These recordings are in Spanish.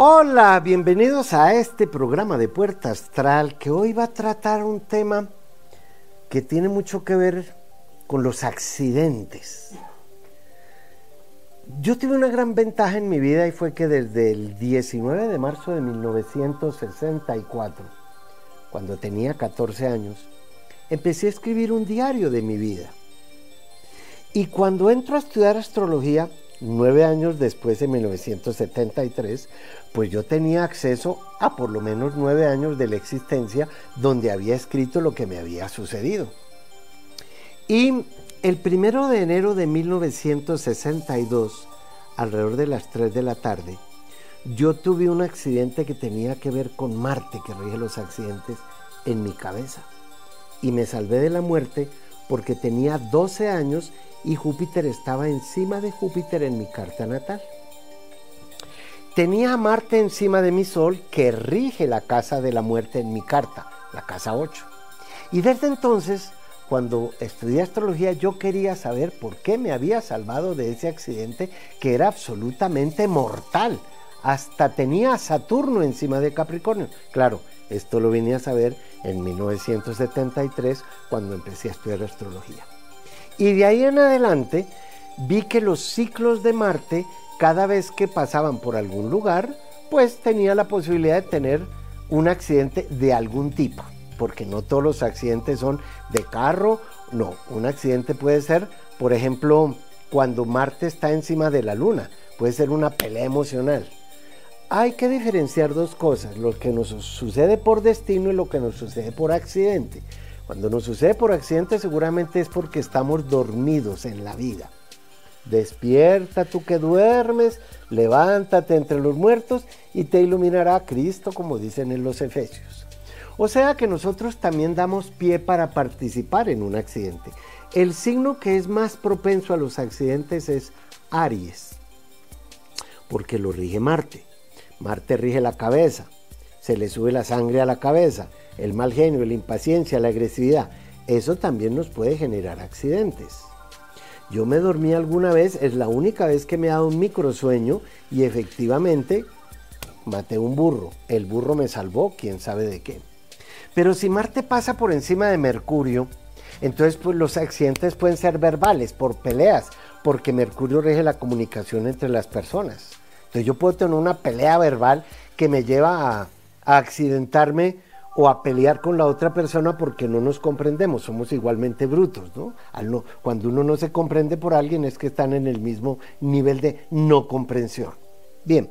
Hola, bienvenidos a este programa de Puerta Astral que hoy va a tratar un tema que tiene mucho que ver con los accidentes. Yo tuve una gran ventaja en mi vida y fue que desde el 19 de marzo de 1964, cuando tenía 14 años, empecé a escribir un diario de mi vida. Y cuando entro a estudiar astrología, nueve años después, de 1973, pues yo tenía acceso a por lo menos nueve años de la existencia donde había escrito lo que me había sucedido. Y el primero de enero de 1962, alrededor de las 3 de la tarde, yo tuve un accidente que tenía que ver con Marte, que rige los accidentes, en mi cabeza. Y me salvé de la muerte porque tenía 12 años y Júpiter estaba encima de Júpiter en mi carta natal. Tenía a Marte encima de mi Sol que rige la casa de la muerte en mi carta, la casa 8. Y desde entonces, cuando estudié astrología, yo quería saber por qué me había salvado de ese accidente que era absolutamente mortal. Hasta tenía a Saturno encima de Capricornio. Claro, esto lo venía a saber en 1973 cuando empecé a estudiar astrología. Y de ahí en adelante vi que los ciclos de Marte, cada vez que pasaban por algún lugar, pues tenía la posibilidad de tener un accidente de algún tipo, porque no todos los accidentes son de carro, no, un accidente puede ser, por ejemplo, cuando Marte está encima de la Luna, puede ser una pelea emocional. Hay que diferenciar dos cosas, lo que nos sucede por destino y lo que nos sucede por accidente. Cuando nos sucede por accidente seguramente es porque estamos dormidos en la vida. Despierta tú que duermes, levántate entre los muertos y te iluminará Cristo, como dicen en los Efesios. O sea que nosotros también damos pie para participar en un accidente. El signo que es más propenso a los accidentes es Aries, porque lo rige Marte. Marte rige la cabeza, se le sube la sangre a la cabeza el mal genio, la impaciencia, la agresividad, eso también nos puede generar accidentes. Yo me dormí alguna vez, es la única vez que me he dado un microsueño y efectivamente maté un burro. El burro me salvó, quién sabe de qué. Pero si Marte pasa por encima de Mercurio, entonces pues, los accidentes pueden ser verbales, por peleas, porque Mercurio rige la comunicación entre las personas. Entonces yo puedo tener una pelea verbal que me lleva a accidentarme o a pelear con la otra persona porque no nos comprendemos, somos igualmente brutos, ¿no? Cuando uno no se comprende por alguien es que están en el mismo nivel de no comprensión. Bien,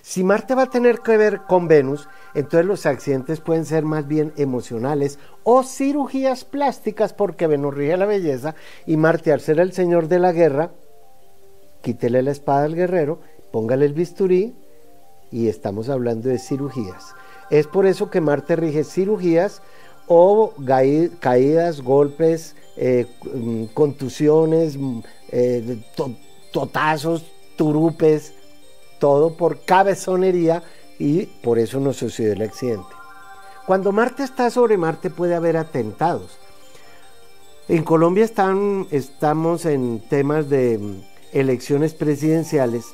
si Marte va a tener que ver con Venus, entonces los accidentes pueden ser más bien emocionales o cirugías plásticas porque Venus rige la belleza y Marte al ser el señor de la guerra, quítele la espada al guerrero, póngale el bisturí y estamos hablando de cirugías. Es por eso que Marte rige cirugías o caídas, golpes, eh, mm, contusiones, mm, eh, totazos, turupes, todo por cabezonería y por eso no sucedió el accidente. Cuando Marte está sobre Marte puede haber atentados. En Colombia están, estamos en temas de mm, elecciones presidenciales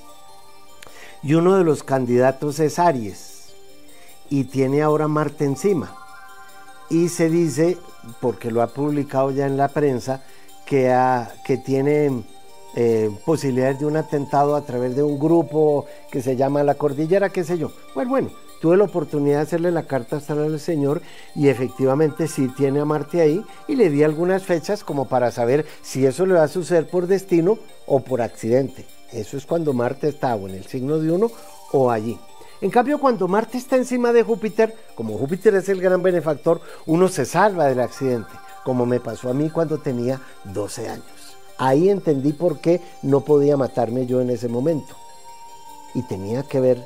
y uno de los candidatos es Aries y tiene ahora Marte encima. Y se dice, porque lo ha publicado ya en la prensa, que, que tiene eh, posibilidades de un atentado a través de un grupo que se llama La Cordillera, qué sé yo. Bueno, bueno, tuve la oportunidad de hacerle la carta hasta al Señor y efectivamente sí tiene a Marte ahí y le di algunas fechas como para saber si eso le va a suceder por destino o por accidente. Eso es cuando Marte está o en el signo de uno o allí. En cambio, cuando Marte está encima de Júpiter, como Júpiter es el gran benefactor, uno se salva del accidente, como me pasó a mí cuando tenía 12 años. Ahí entendí por qué no podía matarme yo en ese momento. Y tenía que ver,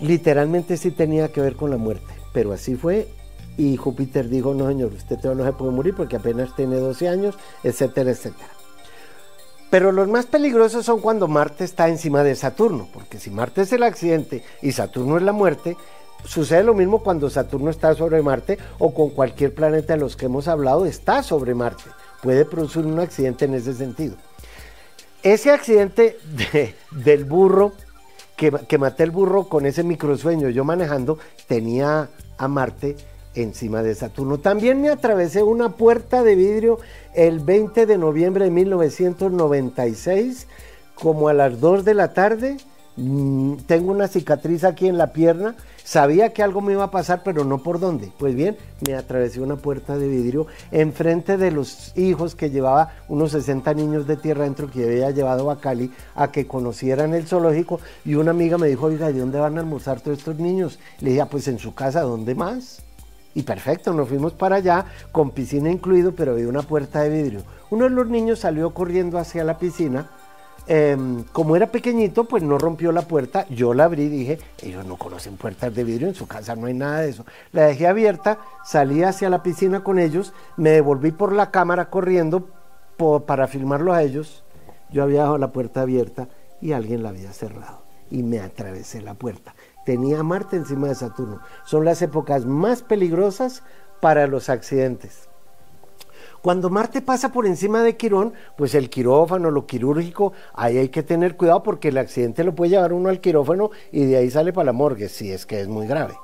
literalmente sí tenía que ver con la muerte, pero así fue. Y Júpiter dijo, no señor, usted no se puede morir porque apenas tiene 12 años, etcétera, etcétera. Pero los más peligrosos son cuando Marte está encima de Saturno, porque si Marte es el accidente y Saturno es la muerte, sucede lo mismo cuando Saturno está sobre Marte o con cualquier planeta de los que hemos hablado está sobre Marte. Puede producir un accidente en ese sentido. Ese accidente del burro que, que maté el burro con ese microsueño, yo manejando, tenía a Marte encima de Saturno. También me atravesé una puerta de vidrio el 20 de noviembre de 1996, como a las 2 de la tarde. Mm, tengo una cicatriz aquí en la pierna. Sabía que algo me iba a pasar, pero no por dónde. Pues bien, me atravesé una puerta de vidrio enfrente de los hijos que llevaba unos 60 niños de tierra dentro que había llevado a Cali a que conocieran el zoológico. Y una amiga me dijo, oiga, ¿de dónde van a almorzar todos estos niños? Le dije, ah, pues en su casa, ¿dónde más? Y perfecto, nos fuimos para allá con piscina incluido, pero había una puerta de vidrio. Uno de los niños salió corriendo hacia la piscina. Em, como era pequeñito, pues no rompió la puerta. Yo la abrí y dije, ellos no conocen puertas de vidrio, en su casa no hay nada de eso. La dejé abierta, salí hacia la piscina con ellos, me devolví por la cámara corriendo para filmarlo a ellos. Yo había dejado la puerta abierta y alguien la había cerrado y me atravesé la puerta tenía Marte encima de Saturno. Son las épocas más peligrosas para los accidentes. Cuando Marte pasa por encima de Quirón, pues el quirófano, lo quirúrgico, ahí hay que tener cuidado porque el accidente lo puede llevar uno al quirófano y de ahí sale para la morgue, si es que es muy grave.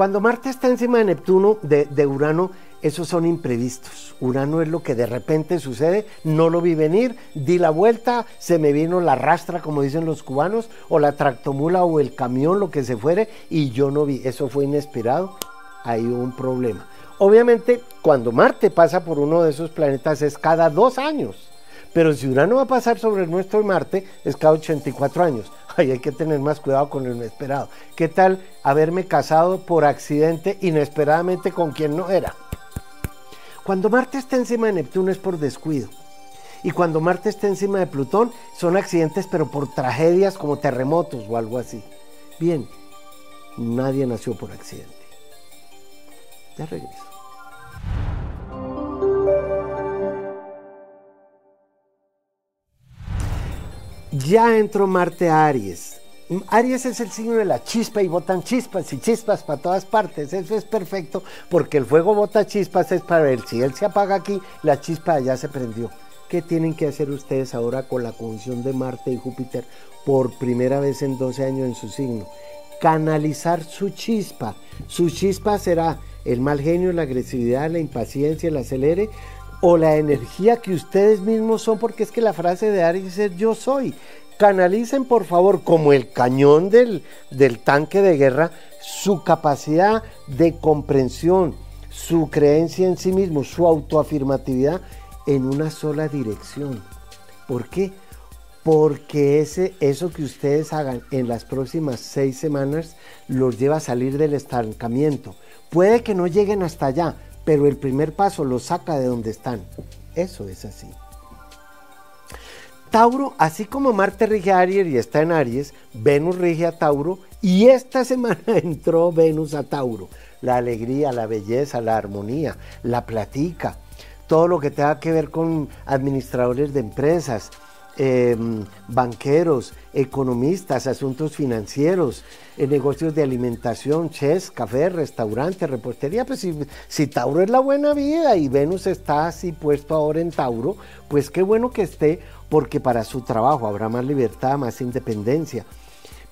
Cuando Marte está encima de Neptuno, de, Urano, esos son imprevistos. Urano es lo que de repente sucede, no lo vi venir, di la vuelta, se me vino la rastra, como dicen los cubanos, o la tractomula o el camión, lo que se fuere, y yo no vi. Eso fue inesperado, hay un problema. Obviamente, cuando Marte pasa por uno de esos planetas es cada dos años. Pero si Urano va a pasar sobre nuestro Marte, es cada 84 años. Ay, hay que tener más cuidado con lo inesperado. ¿Qué tal haberme casado por accidente inesperadamente con quien no era? Cuando Marte está encima de Neptuno es por descuido. Y cuando Marte está encima de Plutón son accidentes pero por tragedias como terremotos o algo así. Bien, nadie nació por accidente. Ya regreso. Ya entró Marte a Aries. Aries es el signo de la chispa y botan chispas y chispas para todas partes. Eso es perfecto porque el fuego bota chispas es para él. Si él se apaga aquí, la chispa ya se prendió. ¿Qué tienen que hacer ustedes ahora con la conjunción de Marte y Júpiter por primera vez en 12 años en su signo? Canalizar su chispa. Su chispa será el mal genio, la agresividad, la impaciencia, el acelere o la energía que ustedes mismos son, porque es que la frase de Aries es yo soy canalicen por favor como el cañón del, del tanque de guerra su capacidad de comprensión, su creencia en sí mismo, su autoafirmatividad en una sola dirección. ¿Por qué? Porque ese, eso que ustedes hagan en las próximas seis semanas los lleva a salir del estancamiento. Puede que no lleguen hasta allá, pero el primer paso los saca de donde están. Eso es así. Tauro, así como Marte rige a Aries y está en Aries, Venus rige a Tauro y esta semana entró Venus a Tauro. La alegría, la belleza, la armonía, la platica, todo lo que tenga que ver con administradores de empresas, em, banqueros, economistas, asuntos financieros, eh, negocios de alimentación, chefs, café, restaurante, repostería. Pues si, si, Tauro es la buena vida y Venus está así puesto ahora en Tauro, pues qué bueno que esté porque para su trabajo habrá más libertad, más independencia,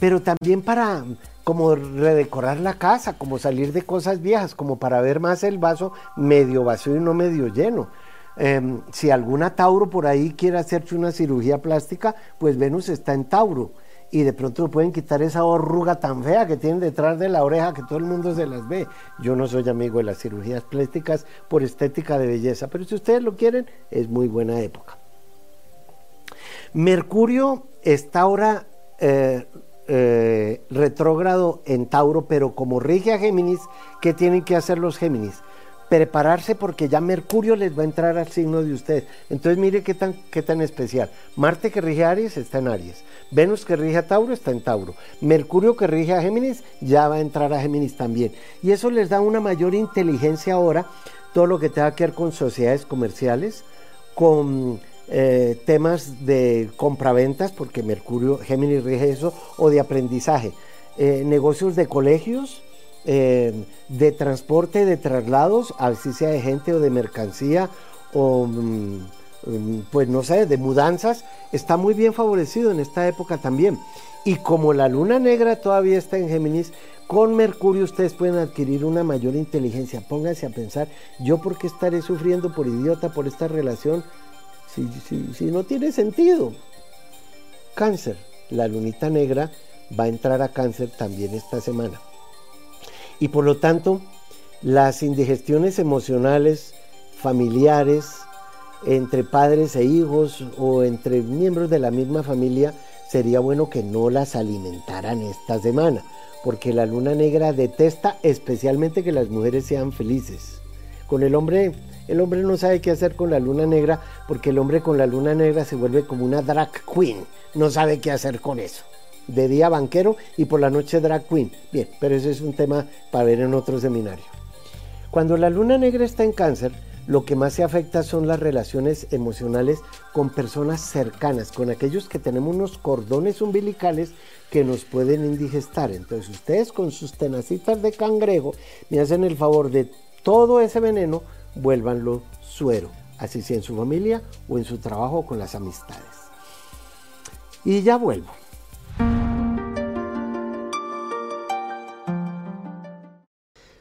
pero también para como redecorar la casa, como salir de cosas viejas, como para ver más el vaso medio vacío y no medio lleno. Em, si alguna Tauro por ahí quiere hacerse una cirugía plástica, pues Venus está en Tauro y de pronto pueden quitar esa arruga tan fea que tienen detrás de la oreja que todo el mundo se las ve. Yo no soy amigo de las cirugías plásticas por estética de belleza, pero si ustedes lo quieren, es muy buena época. Mercurio está ahora eh, eh, retrógrado en Tauro, pero como rige a Géminis, ¿qué tienen que hacer los Géminis? Prepararse porque ya Mercurio les va a entrar al signo de ustedes. Entonces mire qué tan, qué tan especial. Marte que rige a Aries está en Aries. Venus que rige a Tauro está en Tauro. Mercurio que rige a Géminis ya va a entrar a Géminis también. Y eso les da una mayor inteligencia ahora, todo lo que tenga que ver con sociedades comerciales, con eh, temas de compraventas, porque Mercurio, Géminis rige eso, o de aprendizaje, eh, negocios de colegios, eh, de transporte, de traslados, así sea de gente o de mercancía, o, mm, mm, pues no sé, de mudanzas, está muy bien favorecido en esta época también. Y como la luna negra todavía está en Géminis, con Mercurio ustedes pueden adquirir una mayor inteligencia. Pónganse a pensar, ¿yo por qué estaré sufriendo por idiota por esta relación si, si no tiene sentido? Cáncer, la lunita negra va a entrar a cáncer también esta semana. Y por lo tanto, las indigestiones emocionales, familiares, entre padres e hijos o entre miembros de la misma familia, sería bueno que no las alimentaran esta semana, porque la luna negra detesta especialmente que las mujeres sean felices. Con el hombre, el hombre no sabe qué hacer con la luna negra, porque el hombre con la luna negra se vuelve como una drag queen, no sabe qué hacer con eso. De día banquero y por la noche drag queen. Bien, pero ese es un tema para ver en otro seminario. Cuando la luna negra está en cáncer, lo que más se afecta son las relaciones emocionales con personas cercanas, con aquellos que tenemos unos cordones umbilicales que nos pueden indigestar. Entonces ustedes con sus tenacitas de cangrejo me hacen el favor de todo ese veneno, vuélvanlo suero, así sea en su familia o en su trabajo con las amistades. Y ya vuelvo.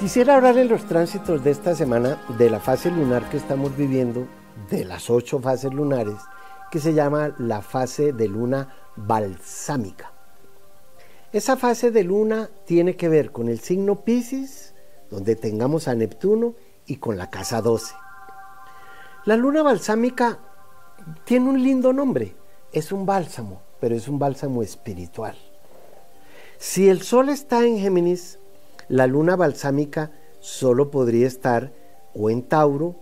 Quisiera hablar en los tránsitos de esta semana de la fase lunar que estamos viviendo, de las ocho fases lunares, que se llama la fase de luna balsámica. Esa fase de luna tiene que ver con el signo Pisces, donde tengamos a Neptuno, y con la casa 12. La luna balsámica tiene un lindo nombre, es un bálsamo, pero es un bálsamo espiritual. Si el Sol está en Géminis, la luna balsámica solo podría estar o en Tauro.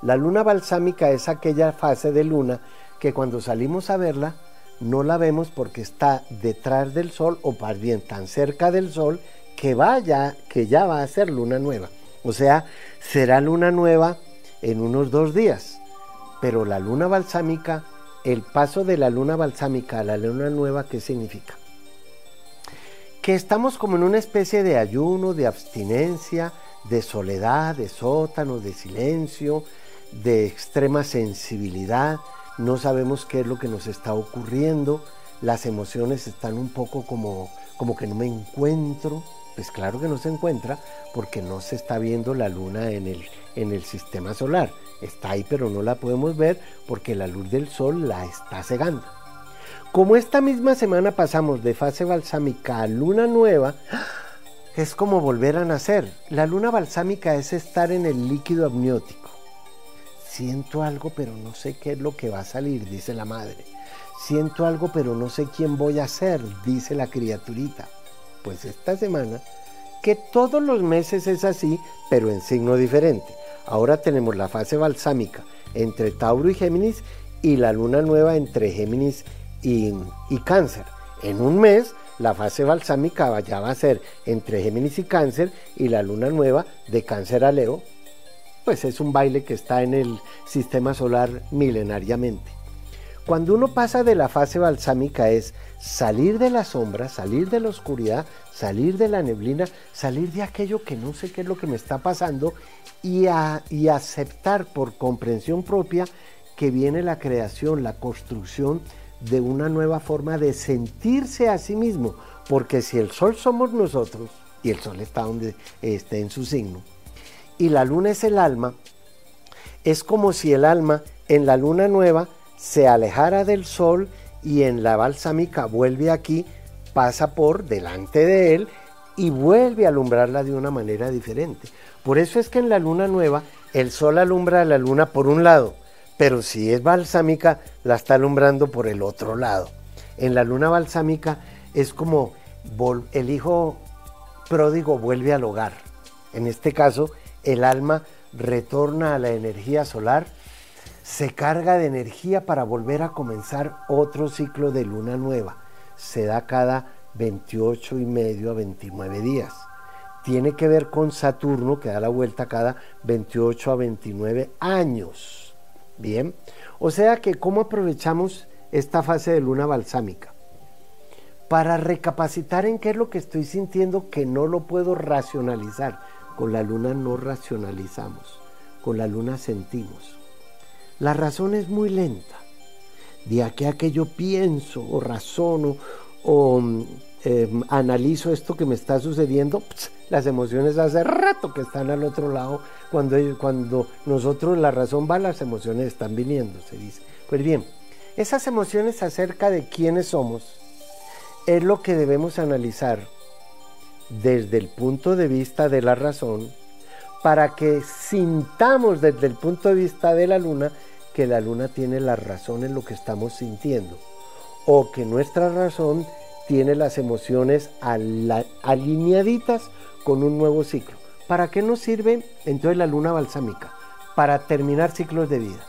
La luna balsámica es aquella fase de luna que cuando salimos a verla no la vemos porque está detrás del sol o más bien tan cerca del sol que vaya que ya va a ser luna nueva. O sea, será luna nueva en unos dos días. Pero la luna balsámica, el paso de la luna balsámica a la luna nueva, ¿qué significa? Que estamos como en una especie de ayuno, de abstinencia, de soledad, de sótano, de silencio, de extrema sensibilidad. No sabemos qué es lo que nos está ocurriendo. Las emociones están un poco como, como que no me encuentro. Pues claro que no se encuentra porque no se está viendo la luna en el, en el sistema solar. Está ahí pero no la podemos ver porque la luz del sol la está cegando. Como esta misma semana pasamos de fase balsámica a luna nueva, es como volver a nacer. La luna balsámica es estar en el líquido amniótico. Siento algo, pero no sé qué es lo que va a salir, dice la madre. Siento algo, pero no sé quién voy a ser, dice la criaturita. Pues esta semana, que todos los meses es así, pero en signo diferente. Ahora tenemos la fase balsámica entre Tauro y Géminis y la luna nueva entre Géminis y y, cáncer. En un mes la fase balsámica ya va a ser entre Géminis y cáncer y la luna nueva de cáncer a Leo, pues es un baile que está en el sistema solar milenariamente. Cuando uno pasa de la fase balsámica es salir de la sombra, salir de la oscuridad, salir de la neblina, salir de aquello que no sé qué es lo que me está pasando y, y aceptar por comprensión propia que viene la creación, la construcción de una nueva forma de sentirse a sí mismo, porque si el sol somos nosotros, y el sol está donde esté en su signo, y la luna es el alma, es como si el alma en la luna nueva se alejara del sol y en la balsámica vuelve aquí, pasa por delante de él y vuelve a alumbrarla de una manera diferente. Por eso es que en la luna nueva el sol alumbra a la luna por un lado pero si es balsámica, la está alumbrando por el otro lado. En la luna balsámica es como el hijo pródigo vuelve al hogar. En este caso, el alma retorna a la energía solar, se carga de energía para volver a comenzar otro ciclo de luna nueva. Se da cada 28 y medio a 29 días. Tiene que ver con Saturno que da la vuelta cada 28 a 29 años. Bien, o sea que ¿cómo aprovechamos esta fase de luna balsámica? Para recapacitar en qué es lo que estoy sintiendo que no lo puedo racionalizar. Con la luna no racionalizamos, con la luna sentimos. La razón es muy lenta. De aquí a que yo pienso o razono o mm, em, analizo esto que me está sucediendo, las emociones hace rato que están al otro lado. Cuando, nosotros la razón va, las emociones están viniendo, se dice. Pues bien, esas emociones acerca de quiénes somos es lo que debemos analizar desde el punto de vista de la razón para que sintamos desde el punto de vista de la luna que la luna tiene la razón en lo que estamos sintiendo o que nuestra razón tiene las emociones alineaditas con un nuevo ciclo. ¿Para qué nos sirve entonces la luna balsámica? Para terminar ciclos de vida.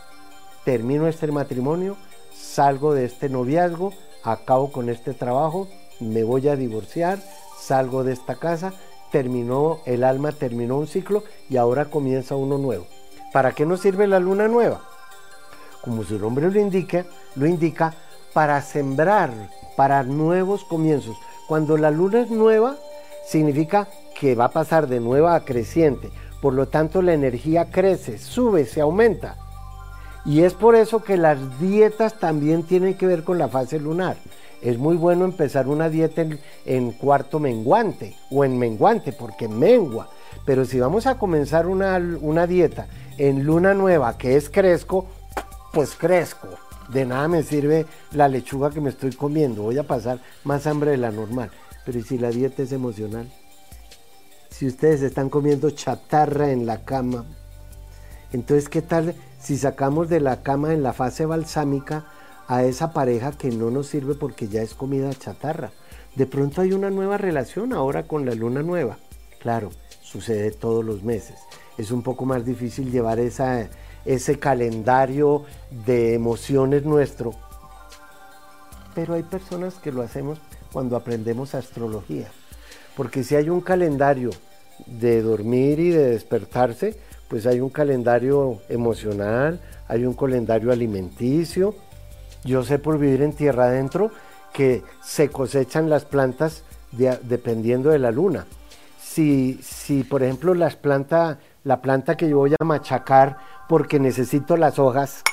Termino este matrimonio, salgo de este noviazgo, acabo con este trabajo, me voy a divorciar, salgo de esta casa, terminó el alma, terminó un ciclo y ahora comienza uno nuevo. ¿Para qué nos sirve la luna nueva? como su nombre lo indica, lo indica, para sembrar, para nuevos comienzos. Cuando la luna es nueva, significa que va a pasar de nueva a creciente. Por lo tanto, la energía crece, sube, se aumenta. Y es por eso que las dietas también tienen que ver con la fase lunar. Es muy bueno empezar una dieta en, cuarto menguante o en menguante porque mengua. Pero si vamos a comenzar una, una dieta en luna nueva que es cresco, pues crezco. De nada me sirve la lechuga que me estoy comiendo. Voy a pasar más hambre de la normal. Pero si la dieta es emocional? Si ustedes están comiendo chatarra en la cama, entonces ¿qué tal si sacamos de la cama en la fase balsámica a esa pareja que no nos sirve porque ya es comida chatarra? De pronto hay una nueva relación ahora con la luna nueva. Claro, sucede todos los meses. Es un poco más difícil llevar ese calendario de emociones nuestro. Pero hay personas que lo hacemos cuando aprendemos astrología. Porque si hay un calendario de dormir y de despertarse, pues hay un calendario emocional, hay un calendario alimenticio. Yo sé por vivir en tierra adentro que se cosechan las plantas dependiendo de la luna. Si, si por ejemplo las planta, la planta que yo voy a machacar porque necesito las hojas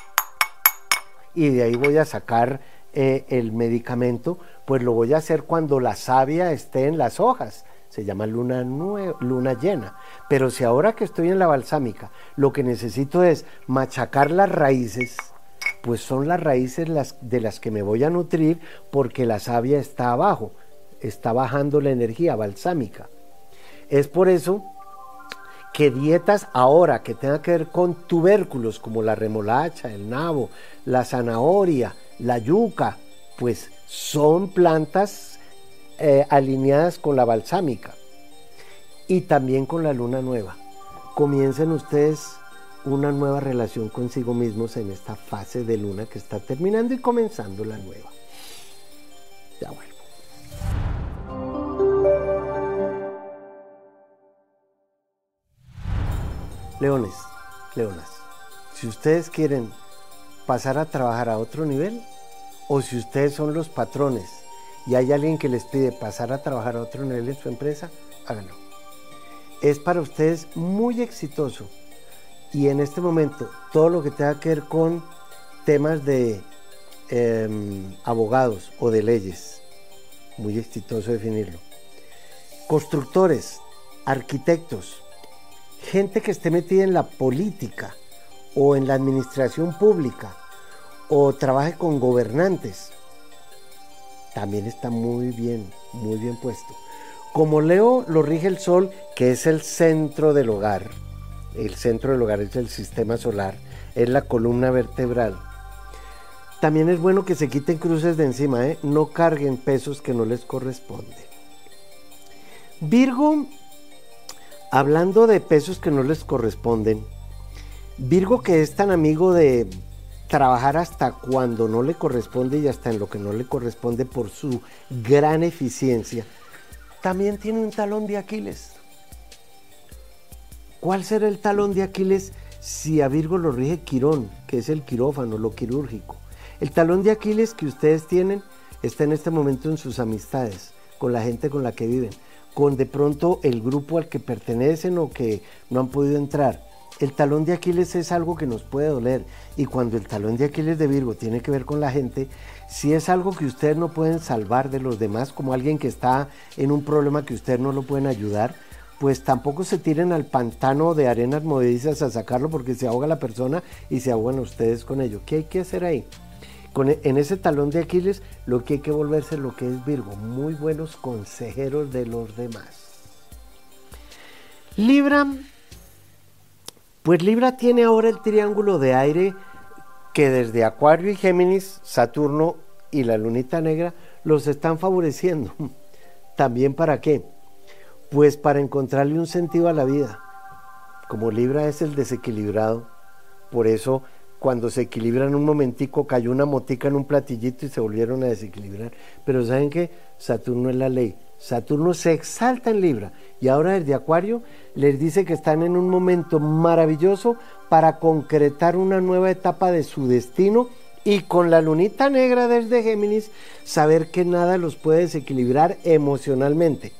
y de ahí voy a sacar eh, el medicamento, pues lo voy a hacer cuando la savia esté en las hojas. Se llama luna, luna llena. Pero si ahora que estoy en la balsámica, lo que necesito es machacar las raíces, pues son las raíces las, de las que me voy a nutrir porque la savia está abajo, está bajando la energía balsámica. Es por eso que dietas ahora que tengan que ver con tubérculos como la remolacha, el nabo, la zanahoria, la yuca, pues son plantas eh, alineadas con la balsámica y también con la luna nueva. Comiencen ustedes una nueva relación consigo mismos en esta fase de luna que está terminando y comenzando la nueva. Ya vuelvo. Leones, leonas, si ustedes quieren pasar a trabajar a otro nivel o si ustedes son los patrones y hay alguien que les pide pasar a trabajar a otro nivel en su empresa, háganlo. Es para ustedes muy exitoso y en este momento todo lo que tenga que ver con temas de em, abogados o de leyes, muy exitoso definirlo. Constructores, arquitectos, gente que esté metida en la política o en la administración pública o trabaje con gobernantes, también está muy bien, muy bien puesto. Como Leo lo rige el Sol, que es el centro del hogar, el centro del hogar es el sistema solar, es la columna vertebral. También es bueno que se quiten cruces de encima, ¿eh? no carguen pesos que no les corresponden. Virgo Hablando de pesos que no les corresponden, Virgo que es tan amigo de, trabajar hasta cuando no le corresponde y hasta en lo que no le corresponde por su gran eficiencia, también tiene un talón de Aquiles. ¿Cuál será el talón de Aquiles si a Virgo lo rige Quirón, que es el quirófano, lo quirúrgico? El talón de Aquiles que ustedes tienen está en este momento en sus amistades, con la gente con la que viven, con de pronto el grupo al que pertenecen o que no han podido entrar. El talón de Aquiles es algo que nos puede doler y cuando el talón de Aquiles de Virgo tiene que ver con la gente, si es algo que ustedes no pueden salvar de los demás, como alguien que está en un problema que ustedes no lo pueden ayudar, pues tampoco se tiren al pantano de arenas movedizas a sacarlo porque se ahoga la persona y se ahogan ustedes con ello. ¿Qué hay que hacer ahí? Con, e, en ese talón de Aquiles lo que hay que volverse lo que es Virgo, muy buenos consejeros de los demás. Libra, pues Libra tiene ahora el triángulo de aire que desde Acuario y Géminis, Saturno y la lunita negra los están favoreciendo. ¿También para qué? Pues para encontrarle un sentido a la vida. Como Libra es el desequilibrado, por eso cuando se equilibran un momentico cayó una motica en un platillito y se volvieron a desequilibrar. Pero ¿saben qué? Saturno es la ley. Saturno se exalta en Libra y ahora desde Acuario les dice que están en un momento maravilloso para concretar una nueva etapa de su destino y con la lunita negra desde Géminis saber que nada los puede desequilibrar emocionalmente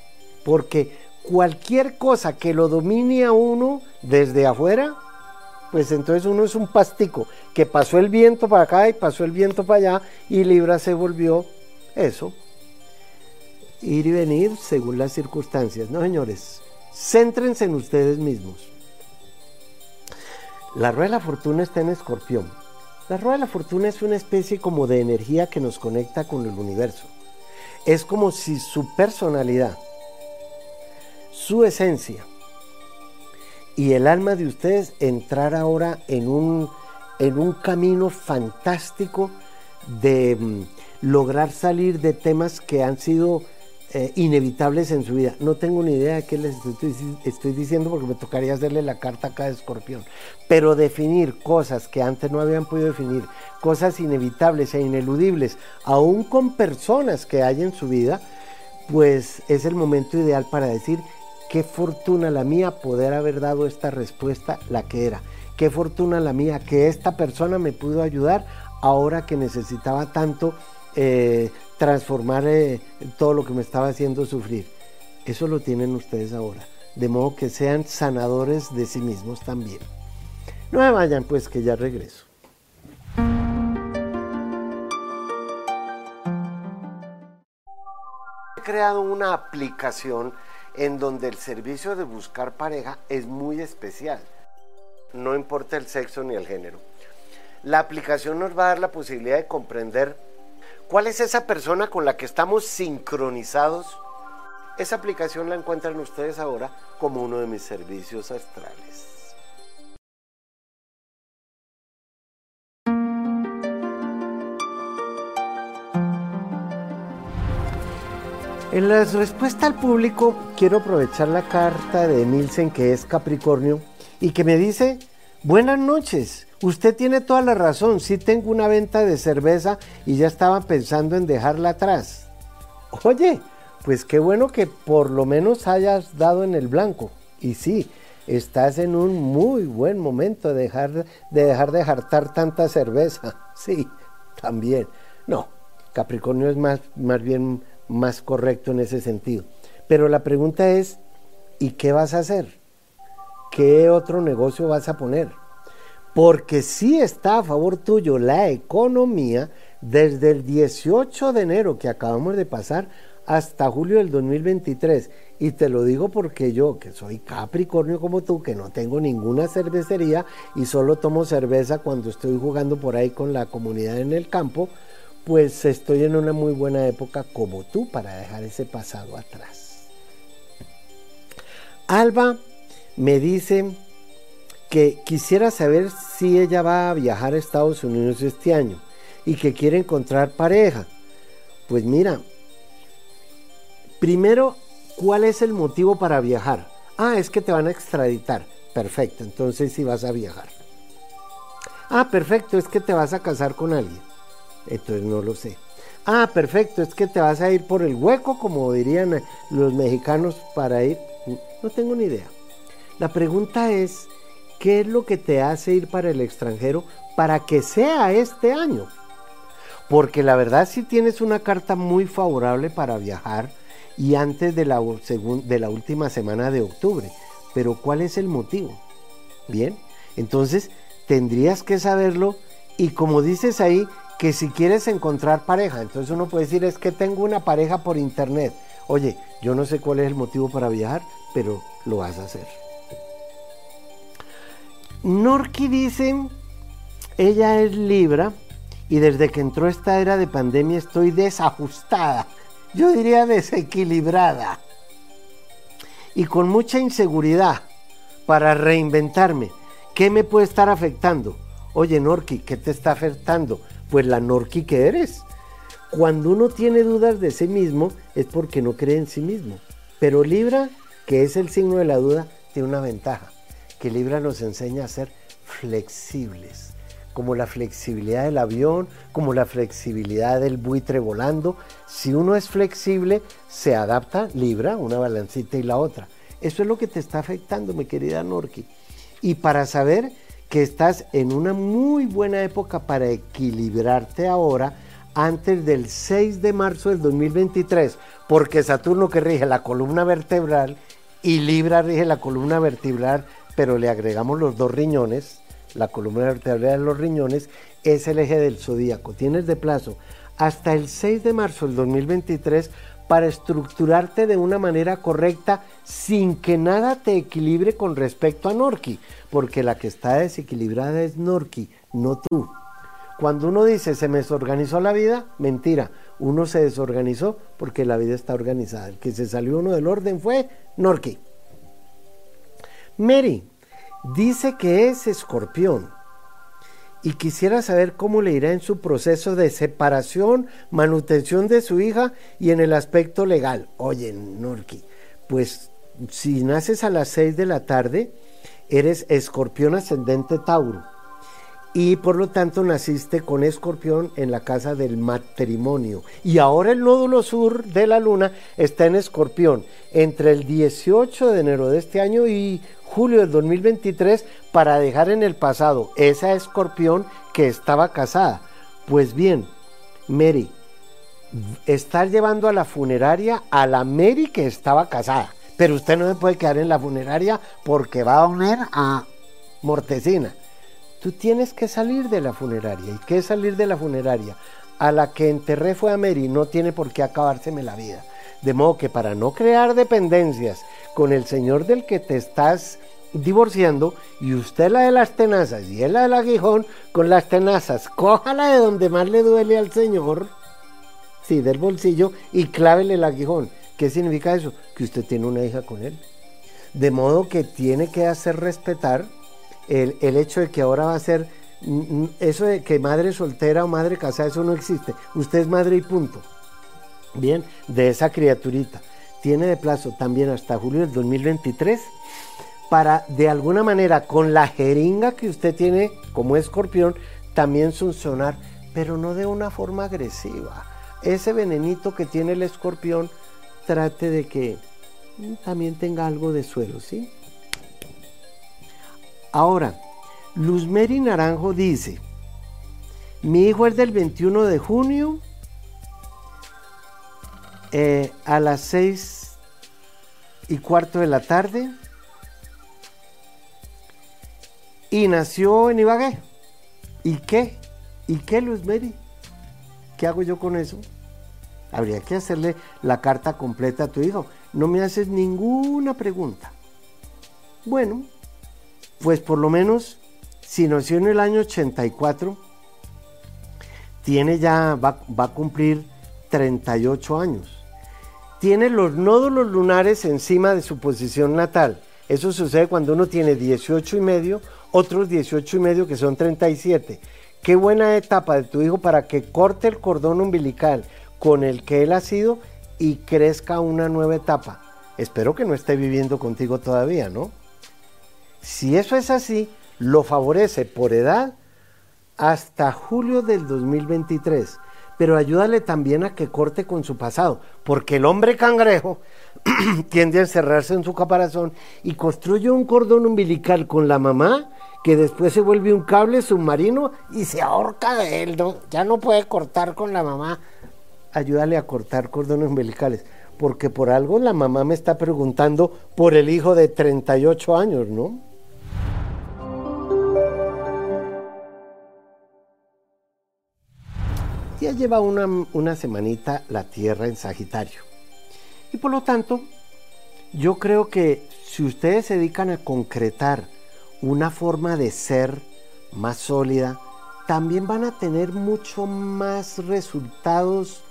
porque cualquier cosa que lo domine a uno desde afuera, pues entonces uno es un pastico, que pasó el viento para acá y pasó el viento para allá y Libra se volvió eso. Ir y venir según las circunstancias. No, señores, céntrense en ustedes mismos. La rueda de la fortuna está en escorpión. La rueda de la fortuna es una especie como de energía que nos conecta con el universo. Es como si su personalidad, su esencia y el alma de ustedes entrar ahora en un, en un camino fantástico de mm, lograr salir de temas que han sido eh, inevitables en su vida. No tengo ni idea de qué les estoy, diciendo porque me tocaría hacerle la carta acá de escorpión. Pero definir cosas que antes no habían podido definir, cosas inevitables e ineludibles, aún con personas que hay en su vida, pues es el momento ideal para decir Qué fortuna la mía poder haber dado esta respuesta la que era. Qué fortuna la mía que esta persona me pudo ayudar ahora que necesitaba tanto eh, transformar eh, todo lo que me estaba haciendo sufrir. Eso lo tienen ustedes ahora. De modo que sean sanadores de sí mismos también. No me vayan pues que ya regreso. He creado una aplicación en donde el servicio de buscar pareja es muy especial. No importa el sexo ni el género. La aplicación nos va a dar la posibilidad de comprender cuál es esa persona con la que estamos sincronizados. Esa aplicación la encuentran ustedes ahora como uno de mis servicios astrales. En la respuesta al público, quiero aprovechar la carta de Nielsen, que es Capricornio, y que me dice, buenas noches, usted tiene toda la razón, sí tengo una venta de cerveza y ya estaba pensando en dejarla atrás. Oye, pues qué bueno que por lo menos hayas dado en el blanco. Y sí, estás en un muy buen momento de dejar de, dejar de jartar tanta cerveza. Sí, también. No, Capricornio es más, más bien más correcto en ese sentido. Pero la pregunta es, ¿y qué vas a hacer? ¿Qué otro negocio vas a poner? Porque sí está a favor tuyo la economía desde el 18 de enero que acabamos de pasar hasta julio del 2023. Y te lo digo porque yo, que soy Capricornio como tú, que no tengo ninguna cervecería y solo tomo cerveza cuando estoy jugando por ahí con la comunidad en el campo, pues estoy en una muy buena época como tú para dejar ese pasado atrás. Alba me dice que quisiera saber si ella va a viajar a Estados Unidos este año y que quiere encontrar pareja. Pues mira, primero, ¿cuál es el motivo para viajar? Ah, es que te van a extraditar. Perfecto, entonces sí vas a viajar. Ah, perfecto, es que te vas a casar con alguien. Entonces no lo sé. Ah, perfecto, es que te vas a ir por el hueco, como dirían los mexicanos, para ir. No tengo ni idea. La pregunta es, ¿qué es lo que te hace ir para el extranjero para que sea este año? Porque la verdad si tienes una carta muy favorable para viajar y antes de la, de la última semana de octubre. Pero ¿cuál es el motivo? Bien, entonces tendrías que saberlo y como dices ahí, que si quieres encontrar pareja, entonces uno puede decir es que tengo una pareja por internet. Oye, yo no sé cuál es el motivo para viajar, pero lo vas a hacer. Norki dice, ella es Libra y desde que entró esta era de pandemia estoy desajustada, yo diría desequilibrada y con mucha inseguridad para reinventarme. ¿Qué me puede estar afectando? Oye, Norki, ¿qué te está afectando? Pues la Norki que eres. Cuando uno tiene dudas de sí mismo es porque no cree en sí mismo. Pero Libra, que es el signo de la duda, tiene una ventaja, que Libra nos enseña a ser flexibles como la flexibilidad del avión, como la flexibilidad del buitre volando. Si uno es flexible, se adapta, libra una balancita y la otra. Eso es lo que te está afectando, mi querida Norki. Y para saber que estás en una muy buena época para equilibrarte ahora, antes del 6 de marzo del 2023, porque Saturno que rige la columna vertebral y Libra rige la columna vertebral, pero le agregamos los dos riñones, la columna vertebral de los riñones, es el eje del zodíaco. Tienes de plazo hasta el 6 de marzo del 2023 para estructurarte de una manera correcta sin que nada te equilibre con respecto a Norki, porque la que está desequilibrada es Norki, no tú. Cuando uno dice se me desorganizó la vida, mentira, uno se desorganizó porque la vida está organizada. El que se salió uno del orden fue Norki. Mary, Dice que es escorpión y quisiera saber cómo le irá en su proceso de separación, manutención de su hija y en el aspecto legal. Oye, Norki, pues si naces a las 6 de la tarde, eres escorpión ascendente Tauro y por lo tanto naciste con escorpión en la casa del matrimonio. Y ahora el nódulo sur de la luna está en escorpión entre el 18 de enero de este año y julio del 2023 para dejar en el pasado esa escorpión que estaba casada. Pues bien, Mary, estar llevando a la funeraria a la Mary que estaba casada. Pero usted no se puede quedar en la funeraria porque va a unir a Mortecina. Tú tienes que salir de la funeraria. ¿Y qué es salir de la funeraria? A la que enterré fue a Mary, no tiene por qué acabárseme la vida. De modo que para no crear dependencias con el señor del que te estás divorciando y usted la de las tenazas y él la del aguijón con las tenazas, cójala de donde más le duele al señor, sí, del bolsillo y clávele el aguijón. ¿Qué significa eso? Que usted tiene una hija con él. De modo que tiene que hacer respetar el, el hecho de que ahora va a ser mm, mm, eso de que madre soltera o madre casada, eso no existe. Usted es madre y punto. Bien, de esa criaturita. Tiene de plazo también hasta julio del 2023 para de alguna manera con la jeringa que usted tiene como escorpión también funcionar, pero no de una forma agresiva. Ese venenito que tiene el escorpión, trate de que también tenga algo de suelo, ¿sí? Ahora, Luzmeri Naranjo dice, mi hijo es del 21 de junio eh, a las 6 y cuarto de la tarde y nació en Ibagué. ¿Y qué? ¿Y qué, Luis Mary? ¿Qué hago yo con eso? Habría que hacerle la carta completa a tu hijo. No me haces ninguna pregunta. Bueno, pues por lo menos, si nació en el año 84, tiene ya, va, va a cumplir 38 años. Tiene los nódulos lunares encima de su posición natal. Eso sucede cuando uno tiene 18 y medio otros 18 y medio que son 37. Qué buena etapa de tu hijo para que corte el cordón umbilical con el que él ha sido y crezca una nueva etapa. Espero que no esté viviendo contigo todavía, ¿no? Si eso es así, lo favorece por edad hasta julio del 2023. Pero ayúdale también a que corte con su pasado, porque el hombre cangrejo tiende a encerrarse en su caparazón y construye un cordón umbilical con la mamá que después se vuelve un cable submarino y se ahorca de él, ¿no? Ya no puede cortar con la mamá. Ayúdale a cortar cordones umbilicales, porque por algo la mamá me está preguntando por el hijo de 38 años, ¿no? Ya lleva una, una semanita la Tierra en Sagitario. Y por lo tanto, yo creo que si ustedes se dedican a concretar una forma de ser más sólida, también van a tener mucho más resultados,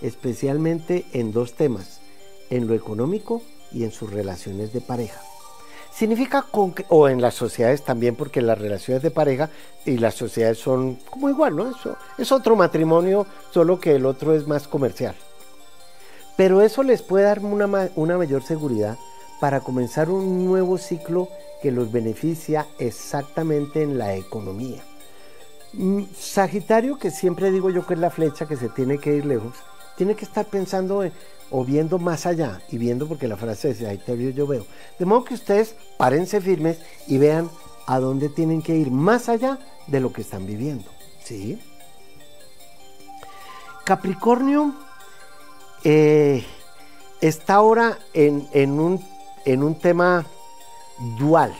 especialmente en dos temas, en lo económico y en sus relaciones de pareja. Significa, o en las sociedades también, porque las relaciones de pareja y las sociedades son como igual, ¿no? Eso es otro matrimonio, solo que el otro es más comercial. Pero eso les puede dar una, una mayor seguridad para comenzar un nuevo ciclo que los beneficia exactamente en la economía. Mm, Sagitario, que siempre digo yo que es la flecha que se tiene que ir lejos, tiene que estar pensando o viendo más allá y viendo porque la frase dice Sagitario yo veo. De modo que ustedes párense firmes y vean a dónde tienen que ir más allá de lo que están viviendo. ¿Sí? Capricornio eh, está ahora en, un, en un tema dual.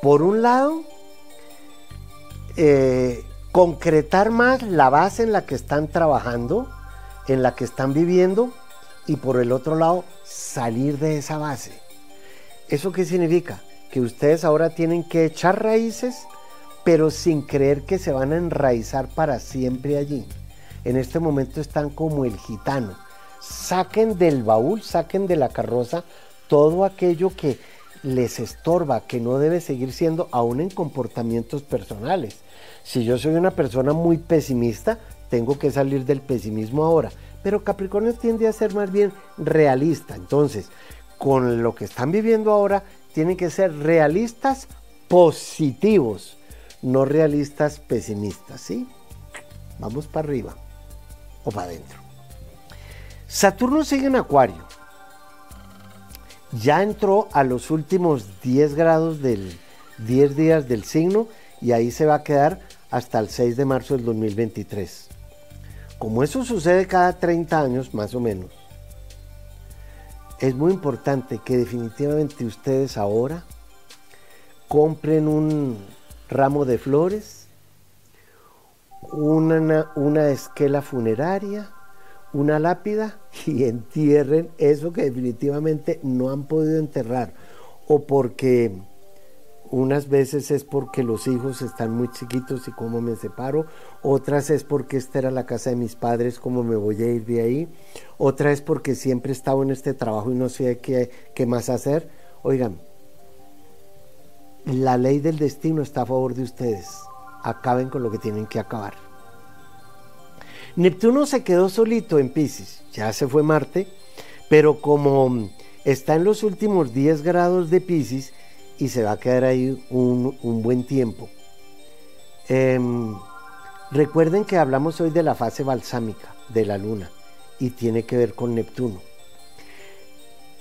Por un lado, eh, concretar más la base en la que están trabajando, en la que están viviendo, y por el otro lado, salir de esa base. ¿Eso qué significa? Que ustedes ahora tienen que echar raíces, pero sin creer que se van a enraizar para siempre allí. En este momento están como el gitano. Saquen del baúl, saquen de la carroza todo aquello que les estorba, que no debe seguir siendo aún en comportamientos personales. Si yo soy una persona muy pesimista, tengo que salir del pesimismo ahora. Pero Capricornio tiende a ser más bien realista. Entonces, con lo que están viviendo ahora, tienen que ser realistas positivos, no realistas pesimistas. ¿sí? Vamos para arriba o para adentro. Saturno sigue en Acuario ya entró a los últimos 10 grados del 10 días del signo y ahí se va a quedar hasta el 6 de marzo del 2023. Como eso sucede cada 30 años más o menos, es muy importante que definitivamente ustedes ahora compren un ramo de flores, una, esquela funeraria, una lápida y entierren eso que definitivamente no han podido enterrar o porque unas veces es porque los hijos están muy chiquitos y cómo me separo, otras es porque esta era la casa de mis padres, cómo me voy a ir de ahí, otra es porque siempre he estado en este trabajo y no sé qué, qué más hacer. Oigan, la ley del destino está a favor de ustedes, acaben con lo que tienen que acabar. Neptuno se quedó solito en Pisces, ya se fue Marte, pero como está en los últimos 10 grados de Pisces y se va a quedar ahí un, buen tiempo. Em, recuerden que hablamos hoy de la fase balsámica de la Luna y tiene que ver con Neptuno.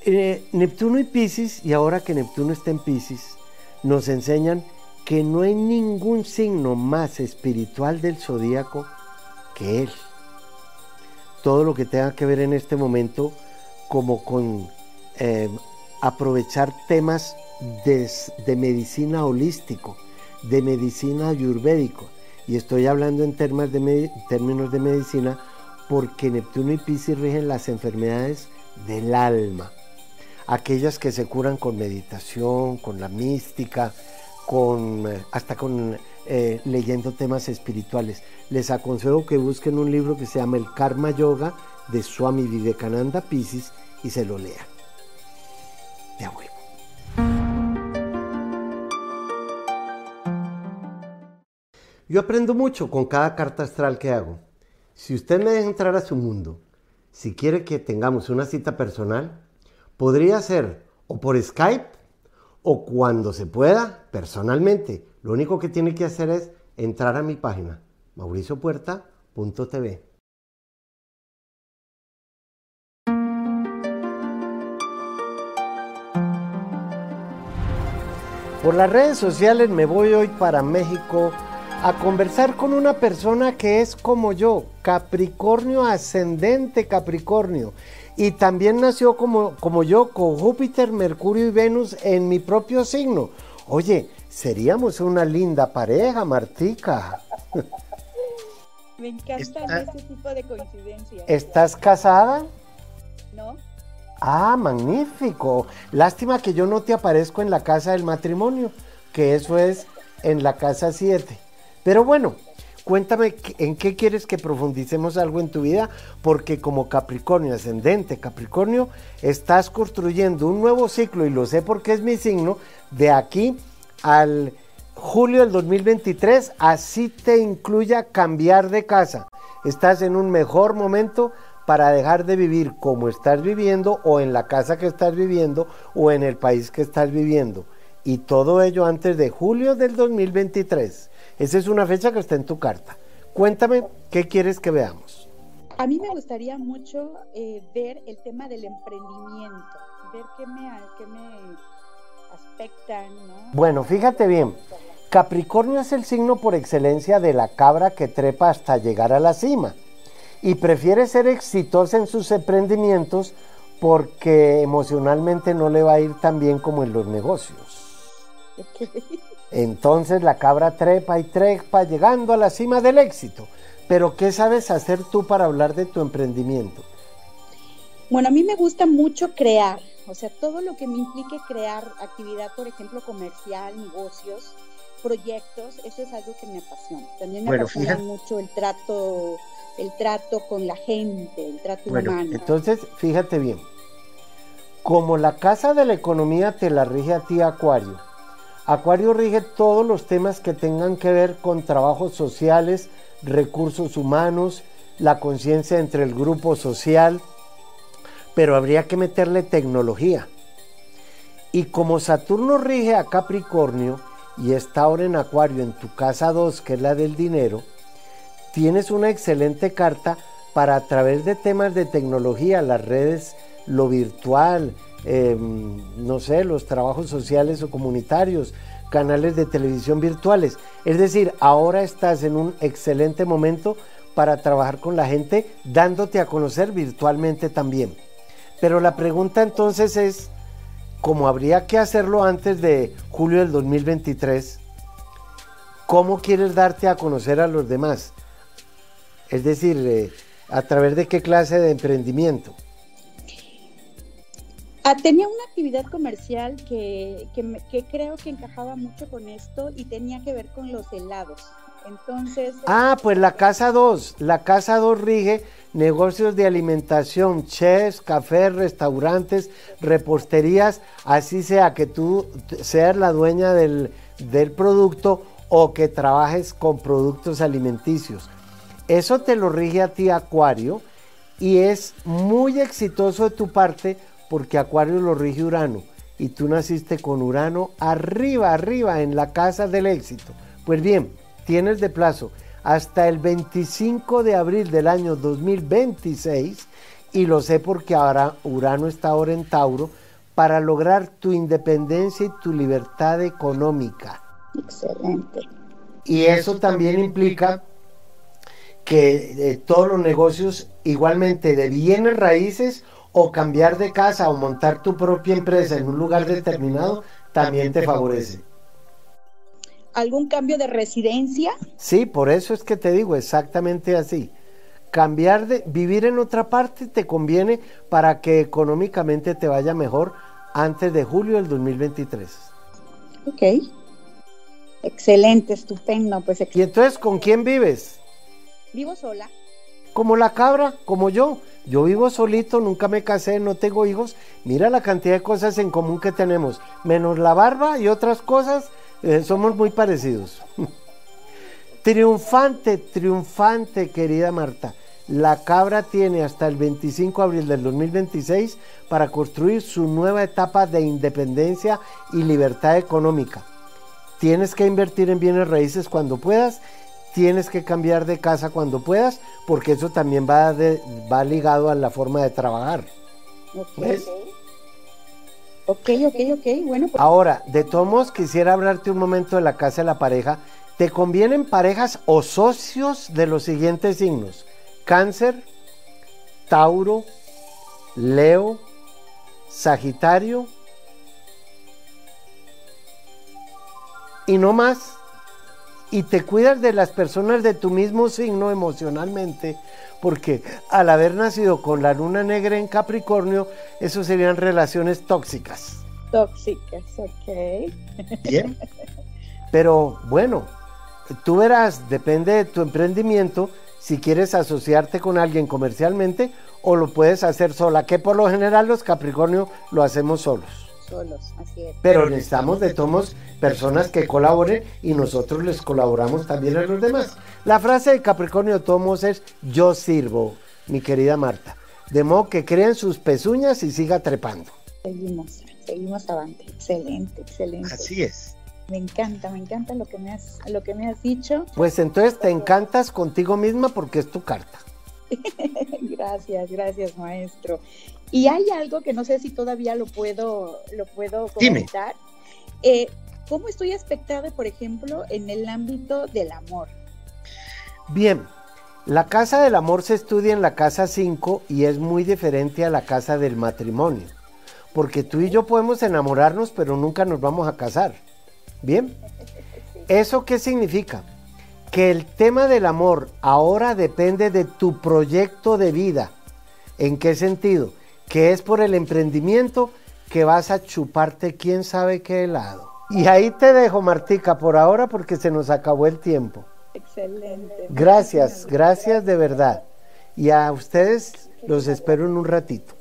Eh, Neptuno y Pisces, y ahora que Neptuno está en Pisces, nos enseñan que no hay ningún signo más espiritual del zodíaco que él todo lo que tenga que ver en este momento como con eh, aprovechar temas de, medicina holístico, de medicina ayurvédico. Y estoy hablando en términos de, medicina porque Neptuno y Pisces rigen las enfermedades del alma, aquellas que se curan con meditación, con la mística, con, eh, hasta con eh, leyendo temas espirituales. Les aconsejo que busquen un libro que se llama El Karma Yoga de Swami Vivekananda Pisces y se lo lean. De huevo. Yo aprendo mucho con cada carta astral que hago. Si usted me deja entrar a su mundo, si quiere que tengamos una cita personal, podría ser o por Skype o cuando se pueda personalmente lo único que tiene que hacer es entrar a mi página, mauriciopuerta.tv. Por las redes sociales me voy hoy para México a conversar con una persona que es como yo, Capricornio ascendente Capricornio. Y también nació como, como yo, con Júpiter, Mercurio y Venus en mi propio signo. Oye, seríamos una linda pareja, Martica. Me encantan este tipo de coincidencias. ¿Estás casada? No. Ah, magnífico. Lástima que yo no te aparezco en la casa del matrimonio, que eso es en la casa 7. Pero bueno, cuéntame en qué quieres que profundicemos algo en tu vida, porque como Capricornio ascendente, Capricornio, estás construyendo un nuevo ciclo, y lo sé porque es mi signo, de aquí al julio del 2023, así te incluya cambiar de casa. Estás en un mejor momento para dejar de vivir como estás viviendo o en la casa que estás viviendo o en el país que estás viviendo. Y todo ello antes de julio del 2023. Esa es una fecha que está en tu carta. Cuéntame, ¿qué quieres que veamos? A mí me gustaría mucho eh, ver el tema del emprendimiento, ver qué me, qué me aspectan. Bueno, fíjate bien, Capricornio es el signo por excelencia de la cabra que trepa hasta llegar a la cima y prefiere ser exitosa en sus emprendimientos porque emocionalmente no le va a ir tan bien como en los negocios. Entonces la cabra trepa y trepa llegando a la cima del éxito. Pero ¿qué sabes hacer tú para hablar de tu emprendimiento? Bueno, a mí me gusta mucho crear, o sea, todo lo que me implique crear actividad, por ejemplo, comercial, negocios, proyectos, eso es algo que me apasiona. También me apasiona mucho el trato, el trato con la gente, el trato humano. Entonces, fíjate bien, como la casa de la economía te la rige a ti Acuario, Acuario rige todos los temas que tengan que ver con trabajos sociales, recursos humanos, la conciencia entre el grupo social, pero habría que meterle tecnología. Y como Saturno rige a Capricornio y está ahora en Acuario en tu casa 2, que es la del dinero, tienes una excelente carta para a través de temas de tecnología, las redes, lo virtual, Em, no sé, los trabajos sociales o comunitarios, canales de televisión virtuales. Es decir, ahora estás en un excelente momento para trabajar con la gente, dándote a conocer virtualmente también. Pero la pregunta entonces es, como habría que hacerlo antes de julio del 2023, ¿cómo quieres darte a conocer a los demás? Es decir, eh, a través de qué clase de emprendimiento. Ah, tenía una actividad comercial que, creo que encajaba mucho con esto y tenía que ver con los helados. Entonces. Ah, pues la Casa 2. La Casa 2 rige negocios de alimentación, chefs, cafés, restaurantes, reposterías, así sea que tú seas la dueña del, del producto o que trabajes con productos alimenticios. Eso te lo rige a ti, Acuario, y es muy exitoso de tu parte porque Acuario lo rige Urano y tú naciste con Urano arriba, arriba en la casa del éxito. Pues bien, tienes de plazo hasta el 25 de abril del año 2026 y lo sé porque ahora Urano está ahora en Tauro para lograr tu independencia y tu libertad económica. Excelente. Y eso también implica que eh, todos los negocios igualmente de bienes raíces o cambiar de casa o montar tu propia empresa en un lugar determinado también te favorece. ¿Algún cambio de residencia? Sí, por eso es que te digo exactamente así. Cambiar de vivir en otra parte te conviene para que económicamente te vaya mejor antes de julio del 2023. Ok. Excelente, estupendo. Pues ¿Y entonces con quién vives? Vivo sola. Como la cabra, como yo. Yo vivo solito, nunca me casé, no tengo hijos. Mira la cantidad de cosas en común que tenemos. Menos la barba y otras cosas, eh, somos muy parecidos. triunfante, triunfante, querida Marta. La cabra tiene hasta el 25 de abril del 2026 para construir su nueva etapa de independencia y libertad económica. tienes que invertir en bienes raíces cuando puedas, tienes que cambiar de casa cuando puedas, porque eso también va, va ligado a la forma de trabajar. Okay. Ok, ok, ok. Bueno, pues Ahora, de todos quisiera hablarte un momento de la casa de la pareja. ¿Te convienen parejas o socios de los siguientes signos? Cáncer, Tauro, Leo, Sagitario y no más. Y te cuidas de las personas de tu mismo signo emocionalmente, porque al haber nacido con la luna negra en Capricornio, eso serían relaciones tóxicas. Tóxicas, ok. Bien. Pero bueno, tú verás, depende de tu emprendimiento, si quieres asociarte con alguien comercialmente o lo puedes hacer sola, que por lo general los Capricornio lo hacemos solos solos, así es. Pero necesitamos de tomos personas que colaboren y nosotros les colaboramos también a los demás. La frase de Capricornio Tomos es yo sirvo, mi querida Marta. De modo que creen sus pezuñas y siga trepando. Seguimos, seguimos adelante. Excelente, excelente. Así es. Me encanta, me encanta lo que me has, lo que me has dicho. Pues entonces te encantas contigo misma porque es tu carta. gracias, gracias, maestro. Y hay algo que no sé si todavía lo puedo, lo puedo comentar. Eh, ¿Cómo estoy aspectada, por ejemplo, en el ámbito del amor? Bien, la casa del amor se estudia en la casa 5 y es muy diferente a la casa del matrimonio. Porque tú y yo podemos enamorarnos, pero nunca nos vamos a casar. ¿Bien? ¿Eso qué significa? Que el tema del amor ahora depende de tu proyecto de vida. ¿En qué sentido? que es por el emprendimiento que vas a chuparte quién sabe qué helado. Y ahí te dejo, Martica, por ahora porque se nos acabó el tiempo. Excelente. Gracias, gracias de verdad. Y a ustedes los espero en un ratito.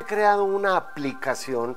He creado una aplicación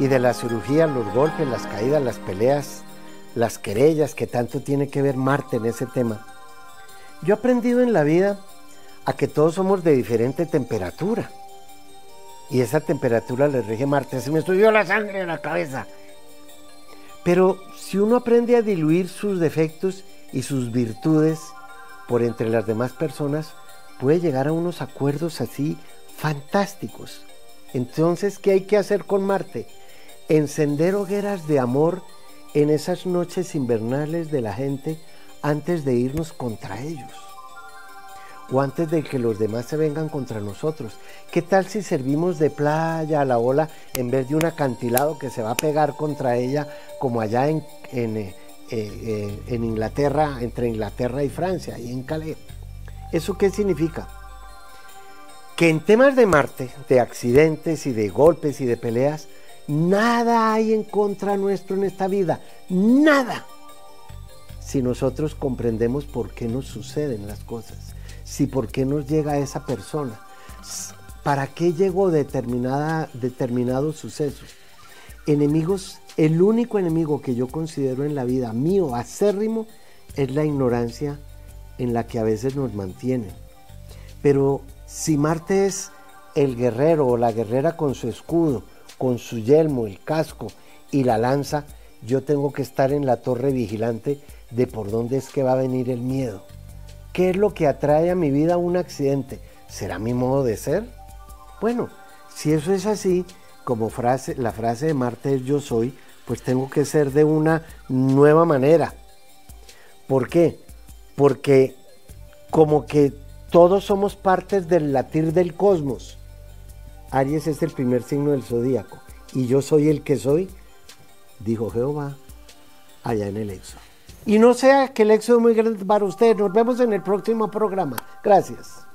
y de la cirugía, los golpes, las caídas, las peleas, las querellas, que tanto tiene que ver Marte en ese tema, yo he aprendido en la vida a que todos somos de diferente temperatura. Y esa temperatura le rige Marte. Se me subió la sangre en la cabeza. Pero si uno aprende a diluir sus defectos y sus virtudes por entre las demás personas, puede llegar a unos acuerdos así fantásticos. Entonces, ¿qué hay que hacer con Marte? Encender hogueras de amor en esas noches invernales de la gente antes de irnos contra ellos o antes de que los demás se vengan contra nosotros. ¿Qué tal si servimos de playa a la ola en vez de un acantilado que se va a pegar contra ella como allá en, en, eh, eh, en Inglaterra, entre Inglaterra y Francia, y en Calais? ¿Eso qué significa? Que en temas de Marte, de accidentes y de golpes y de peleas, nada hay en contra nuestro en esta vida, nada si nosotros comprendemos por qué nos suceden las cosas, si por qué nos llega esa persona, para qué llegó determinada, determinados sucesos. Enemigos, el único enemigo que yo considero en la vida mío, acérrimo, es la ignorancia en la que a veces nos mantienen. Pero si Marte es el guerrero o la guerrera con su escudo, con su yelmo, el casco y la lanza, yo tengo que estar en la torre vigilante de por dónde es que va a venir el miedo. ¿Qué es lo que atrae a mi vida un accidente? ¿Será mi modo de ser? Bueno, si eso es así, como frase, la frase de Marte es yo soy, pues tengo que ser de una nueva manera. ¿Por qué? Porque como que todos somos partes del latir del cosmos. Aries es el primer signo del zodíaco y yo soy el que soy, dijo Jehová allá en el Éxodo. Y no sea que el éxodo es muy grande para usted. Nos vemos en el próximo programa. Gracias.